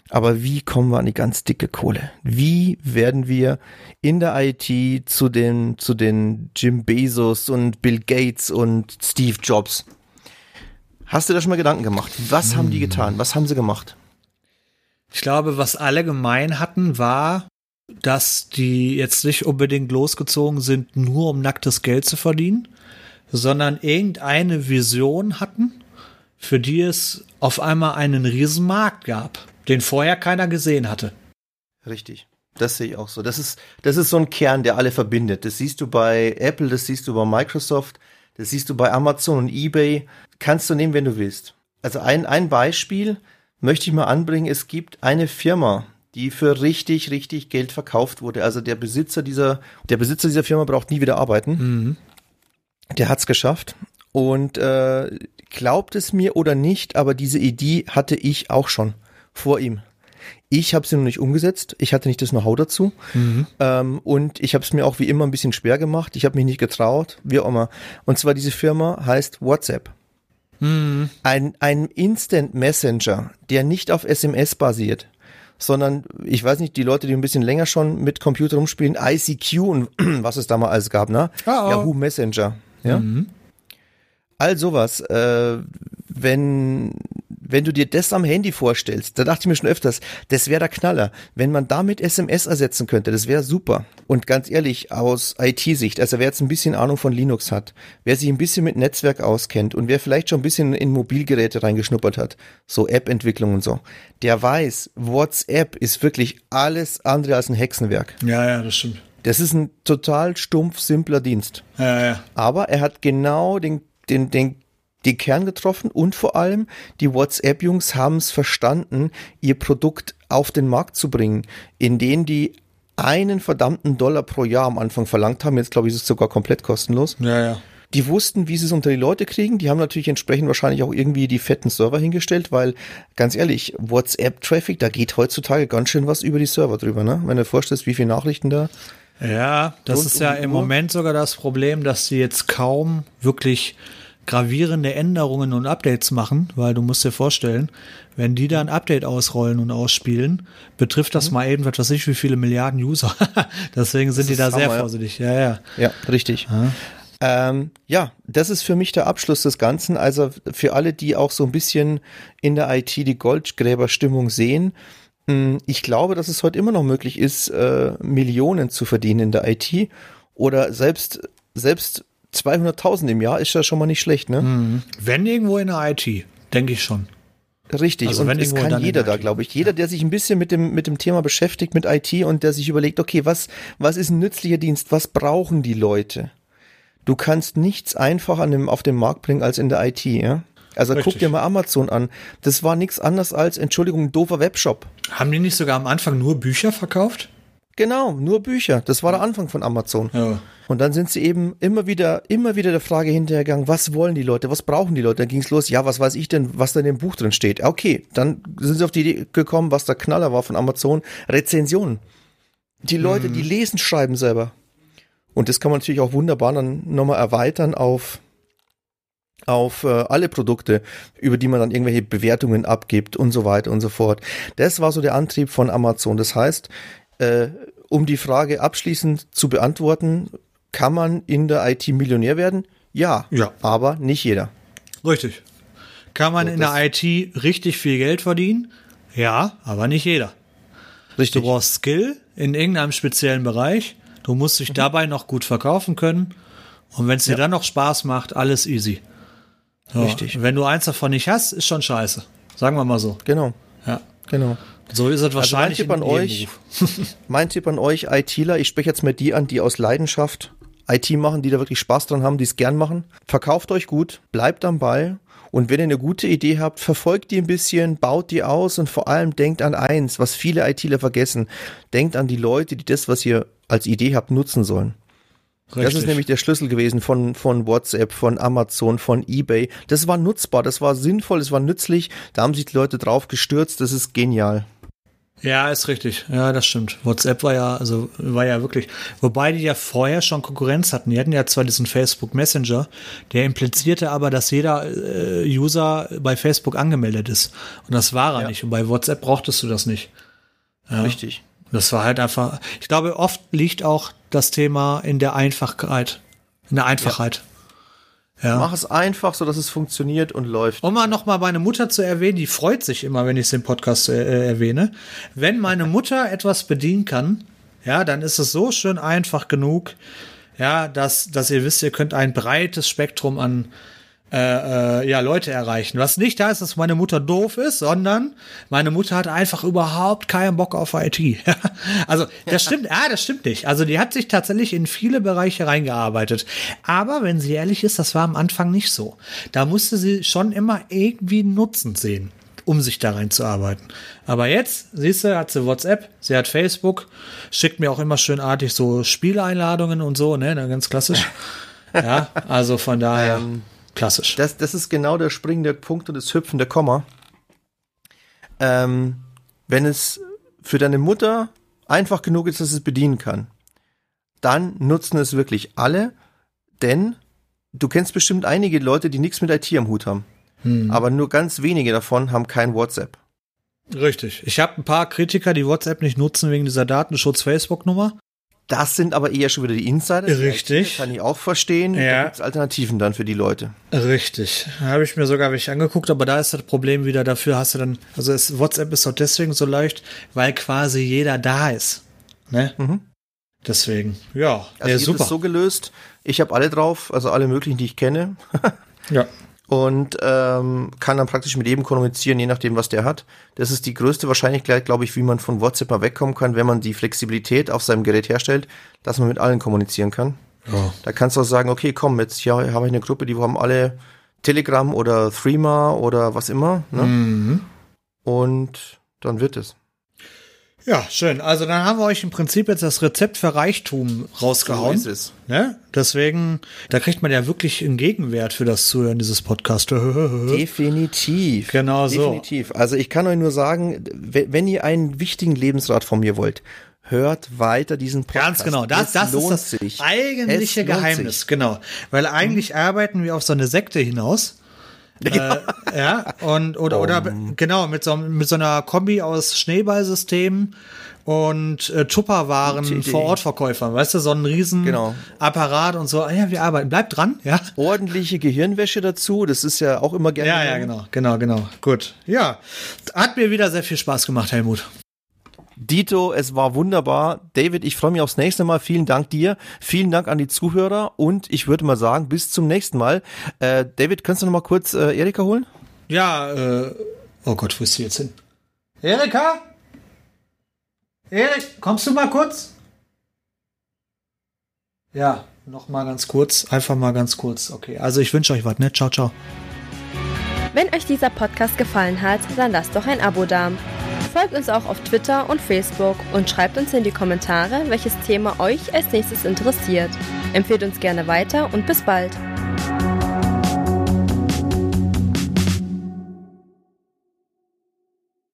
Aber wie kommen wir an die ganz dicke Kohle? Wie werden wir in der IT zu den, zu den Jim Bezos und Bill Gates und Steve Jobs? Hast du da schon mal Gedanken gemacht? Was hm. haben die hm. getan? Was haben sie gemacht? Ich glaube, was alle gemein hatten, war, dass die jetzt nicht unbedingt losgezogen sind, nur um nacktes Geld zu verdienen, sondern irgendeine Vision hatten, für die es auf einmal einen Riesenmarkt gab den vorher keiner gesehen hatte. Richtig. Das sehe ich auch so. Das ist, das ist so ein Kern, der alle verbindet. Das siehst du bei Apple, das siehst du bei Microsoft, das siehst du bei Amazon und eBay. Kannst du nehmen, wenn du willst. Also ein, ein Beispiel möchte ich mal anbringen. Es gibt eine Firma, die für richtig, richtig Geld verkauft wurde. Also der Besitzer dieser, der Besitzer dieser Firma braucht nie wieder arbeiten. Mhm. Der hat's geschafft. Und äh, glaubt es mir oder nicht, aber diese Idee hatte ich auch schon vor ihm. Ich habe sie noch nicht umgesetzt. Ich hatte nicht das Know-how dazu. Mhm. Ähm, und ich habe es mir auch wie immer ein bisschen schwer gemacht. Ich habe mich nicht getraut, wie auch immer. Und zwar diese Firma heißt WhatsApp. Mhm. Ein, ein Instant Messenger, der nicht auf SMS basiert, sondern ich weiß nicht, die Leute, die ein bisschen länger schon mit Computer rumspielen, ICQ und (clears throat) was es da mal alles gab, ne? Oh, oh. Yahoo Messenger. Ja. Mhm. All sowas. Äh, wenn wenn du dir das am Handy vorstellst, da dachte ich mir schon öfters, das wäre der Knaller. Wenn man damit SMS ersetzen könnte, das wäre super. Und ganz ehrlich, aus IT-Sicht, also wer jetzt ein bisschen Ahnung von Linux hat, wer sich ein bisschen mit Netzwerk auskennt und wer vielleicht schon ein bisschen in Mobilgeräte reingeschnuppert hat, so App-Entwicklung und so, der weiß, WhatsApp ist wirklich alles andere als ein Hexenwerk. Ja, ja, das stimmt. Das ist ein total stumpf, simpler Dienst. Ja, ja. Aber er hat genau den, den, den den Kern getroffen und vor allem die WhatsApp-Jungs haben es verstanden, ihr Produkt auf den Markt zu bringen, in denen die einen verdammten Dollar pro Jahr am Anfang verlangt haben. Jetzt glaube ich, ist es sogar komplett kostenlos. Ja, ja. Die wussten, wie sie es unter die Leute kriegen. Die haben natürlich entsprechend wahrscheinlich auch irgendwie die fetten Server hingestellt, weil ganz ehrlich, WhatsApp-Traffic, da geht heutzutage ganz schön was über die Server drüber, ne? Wenn du dir vorstellst, wie viele Nachrichten da. Ja, das ist ja im Moment sogar das Problem, dass sie jetzt kaum wirklich gravierende Änderungen und Updates machen, weil du musst dir vorstellen, wenn die da ein Update ausrollen und ausspielen, betrifft das mhm. mal eben, was weiß ich, wie viele Milliarden User. (laughs) Deswegen sind die da Hammer, sehr vorsichtig. Ja, ja. Ja, richtig. Ja. Ähm, ja, das ist für mich der Abschluss des Ganzen. Also für alle, die auch so ein bisschen in der IT die Goldgräberstimmung sehen, hm, ich glaube, dass es heute immer noch möglich ist, äh, Millionen zu verdienen in der IT oder selbst, selbst 200.000 im Jahr ist ja schon mal nicht schlecht, ne? Mhm. Wenn irgendwo in der IT, denke ich schon. Richtig, also und es kann jeder da, glaube ich. Jeder, der sich ein bisschen mit dem, mit dem Thema beschäftigt, mit IT und der sich überlegt, okay, was, was ist ein nützlicher Dienst? Was brauchen die Leute? Du kannst nichts einfacher an dem, auf den Markt bringen als in der IT, ja? Also Richtig. guck dir mal Amazon an. Das war nichts anderes als, Entschuldigung, ein doofer Webshop. Haben die nicht sogar am Anfang nur Bücher verkauft? Genau, nur Bücher. Das war der Anfang von Amazon. Ja. Und dann sind sie eben immer wieder, immer wieder der Frage hinterhergegangen, was wollen die Leute, was brauchen die Leute? Dann ging es los, ja, was weiß ich denn, was da in dem Buch drin steht. Okay, dann sind sie auf die Idee gekommen, was der Knaller war von Amazon, Rezensionen. Die Leute, mhm. die lesen, schreiben selber. Und das kann man natürlich auch wunderbar dann nochmal erweitern auf auf äh, alle Produkte, über die man dann irgendwelche Bewertungen abgibt und so weiter und so fort. Das war so der Antrieb von Amazon. Das heißt, äh, um die Frage abschließend zu beantworten, kann man in der IT Millionär werden? Ja, ja. aber nicht jeder. Richtig. Kann man so, in der IT richtig viel Geld verdienen? Ja, aber nicht jeder. Richtig. Du brauchst Skill in irgendeinem speziellen Bereich. Du musst dich mhm. dabei noch gut verkaufen können. Und wenn es dir ja. dann noch Spaß macht, alles easy. So, Richtig. Wenn du eins davon nicht hast, ist schon scheiße. Sagen wir mal so. Genau. Ja. Genau. So ist es wahrscheinlich. Also mein Tipp an euch, mein Tipp an euch, ITler, ich spreche jetzt mit die an, die aus Leidenschaft IT machen, die da wirklich Spaß dran haben, die es gern machen. Verkauft euch gut, bleibt am Ball. Und wenn ihr eine gute Idee habt, verfolgt die ein bisschen, baut die aus und vor allem denkt an eins, was viele ITler vergessen. Denkt an die Leute, die das, was ihr als Idee habt, nutzen sollen. Richtig. Das ist nämlich der Schlüssel gewesen von, von WhatsApp, von Amazon, von eBay. Das war nutzbar, das war sinnvoll, das war nützlich. Da haben sich die Leute drauf gestürzt. Das ist genial. Ja, ist richtig. Ja, das stimmt. WhatsApp war ja, also war ja wirklich, wobei die ja vorher schon Konkurrenz hatten. Die hatten ja zwar diesen Facebook Messenger, der implizierte aber, dass jeder äh, User bei Facebook angemeldet ist. Und das war er ja. nicht. Und bei WhatsApp brauchtest du das nicht. Ja. Richtig. Das war halt einfach, ich glaube, oft liegt auch das Thema in der Einfachheit. In der Einfachheit. Ja. Mach es einfach, so dass es funktioniert und läuft. Um mal nochmal meine Mutter zu erwähnen, die freut sich immer, wenn ich es im Podcast äh, äh, erwähne. Wenn meine Mutter (laughs) etwas bedienen kann, ja, dann ist es so schön einfach genug, ja, dass, dass ihr wisst, ihr könnt ein breites Spektrum an äh, äh, ja, Leute erreichen. Was nicht heißt, dass meine Mutter doof ist, sondern meine Mutter hat einfach überhaupt keinen Bock auf IT. (laughs) also, das stimmt, ah, das stimmt nicht. Also, die hat sich tatsächlich in viele Bereiche reingearbeitet. Aber wenn sie ehrlich ist, das war am Anfang nicht so. Da musste sie schon immer irgendwie Nutzen sehen um sich da reinzuarbeiten. Aber jetzt, siehst du, hat sie WhatsApp, sie hat Facebook, schickt mir auch immer schön artig so Spieleinladungen und so, ne, ganz klassisch. (laughs) ja, also von daher. Ähm, Klassisch. Das, das ist genau der springende Punkt und das hüpfende Komma. Ähm, wenn es für deine Mutter einfach genug ist, dass es bedienen kann, dann nutzen es wirklich alle, denn du kennst bestimmt einige Leute, die nichts mit IT am Hut haben. Hm. Aber nur ganz wenige davon haben kein WhatsApp. Richtig. Ich habe ein paar Kritiker, die WhatsApp nicht nutzen wegen dieser Datenschutz-Facebook-Nummer. Das sind aber eher schon wieder die Insider. Richtig. Kann ich auch verstehen. Ja. Da gibt's Alternativen dann für die Leute. Richtig. Habe ich mir sogar welche angeguckt, aber da ist das Problem wieder dafür, hast du dann, also es, WhatsApp ist auch deswegen so leicht, weil quasi jeder da ist. Ne? Mhm. Deswegen, ja. Also ja, super. ist so gelöst. Ich habe alle drauf, also alle möglichen, die ich kenne. ja (laughs) und ähm, kann dann praktisch mit jedem kommunizieren, je nachdem, was der hat. Das ist die größte Wahrscheinlichkeit, glaube ich, wie man von WhatsApp mal wegkommen kann, wenn man die Flexibilität auf seinem Gerät herstellt, dass man mit allen kommunizieren kann. Ja. Da kannst du auch sagen, okay, komm, jetzt hier habe ich eine Gruppe, die haben alle Telegram oder Threema oder was immer. Ne? Mhm. Und dann wird es. Ja, schön. Also dann haben wir euch im Prinzip jetzt das Rezept für Reichtum rausgehauen. So ist es. Ne? Deswegen, da kriegt man ja wirklich einen Gegenwert für das Zuhören dieses Podcasts. (laughs) Definitiv. Genau so. Definitiv. Also ich kann euch nur sagen, wenn ihr einen wichtigen Lebensrat von mir wollt, hört weiter diesen Podcast. Ganz genau, das, das ist das sich. eigentliche Geheimnis, sich. genau. Weil eigentlich mhm. arbeiten wir auf so eine Sekte hinaus. Ja. Äh, ja, und oder, um. oder genau, mit so, mit so einer Kombi aus Schneeballsystemen und äh, Tupperwaren vor Ort Verkäufern, weißt du, so ein riesen genau. Apparat und so. Ah, ja, wir arbeiten. Bleibt dran, ja. Ordentliche Gehirnwäsche dazu, das ist ja auch immer gerne. Ja, ja, genau, genau, genau. Gut. Ja, hat mir wieder sehr viel Spaß gemacht, Helmut. Dito, es war wunderbar. David, ich freue mich aufs nächste Mal. Vielen Dank dir. Vielen Dank an die Zuhörer und ich würde mal sagen, bis zum nächsten Mal. Äh, David, kannst du noch mal kurz äh, Erika holen? Ja, äh, oh Gott, wo ist sie jetzt hin? Erika? Erik, kommst du mal kurz? Ja, noch mal ganz kurz. Einfach mal ganz kurz. Okay, also ich wünsche euch was, ne? Ciao, ciao. Wenn euch dieser Podcast gefallen hat, dann lasst doch ein Abo da. Folgt uns auch auf Twitter und Facebook und schreibt uns in die Kommentare, welches Thema euch als nächstes interessiert. Empfehlt uns gerne weiter und bis bald.